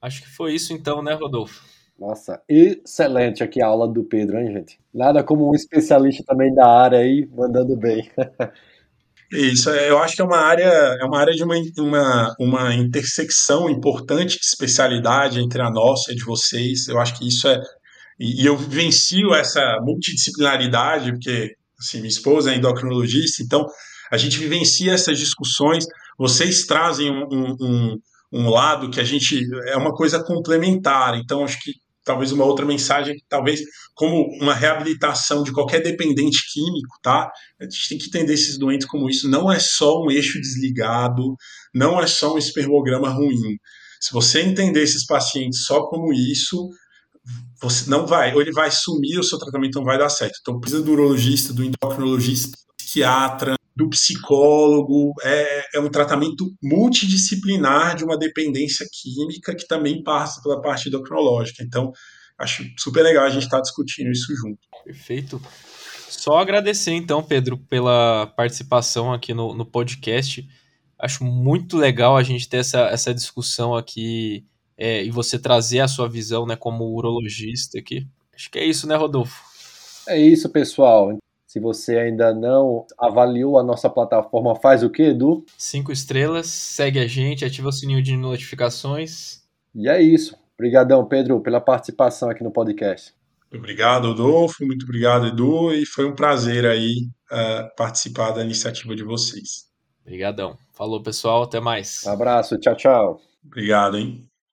Acho que foi isso então, né, Rodolfo? Nossa, excelente aqui a aula do Pedro, hein, gente? Nada como um especialista também da área aí, mandando bem. Isso, é, eu acho que é uma área, é uma área de uma, uma, uma intersecção importante de especialidade entre a nossa e a de vocês. Eu acho que isso é. E, e eu vivencio essa multidisciplinaridade, porque assim, minha esposa é endocrinologista, então a gente vivencia essas discussões. Vocês trazem um, um, um, um lado que a gente. É uma coisa complementar, então acho que talvez uma outra mensagem, talvez como uma reabilitação de qualquer dependente químico, tá? A gente tem que entender esses doentes como isso. Não é só um eixo desligado, não é só um espermograma ruim. Se você entender esses pacientes só como isso, você não vai, ou ele vai sumir, o seu tratamento não vai dar certo. Então precisa do urologista, do endocrinologista, do psiquiatra, do psicólogo, é, é um tratamento multidisciplinar de uma dependência química que também passa pela parte endocrinológica. Então, acho super legal a gente estar tá discutindo isso junto. Perfeito. Só agradecer então, Pedro, pela participação aqui no, no podcast. Acho muito legal a gente ter essa, essa discussão aqui é, e você trazer a sua visão né, como urologista aqui. Acho que é isso, né, Rodolfo? É isso, pessoal. Se você ainda não avaliou a nossa plataforma, faz o que, Edu? Cinco estrelas, segue a gente, ativa o sininho de notificações. E é isso. Obrigadão, Pedro, pela participação aqui no podcast. Obrigado, Adolfo. Muito obrigado, Edu. E foi um prazer aí uh, participar da iniciativa de vocês. Obrigadão. Falou, pessoal. Até mais. Um abraço. Tchau, tchau. Obrigado, hein?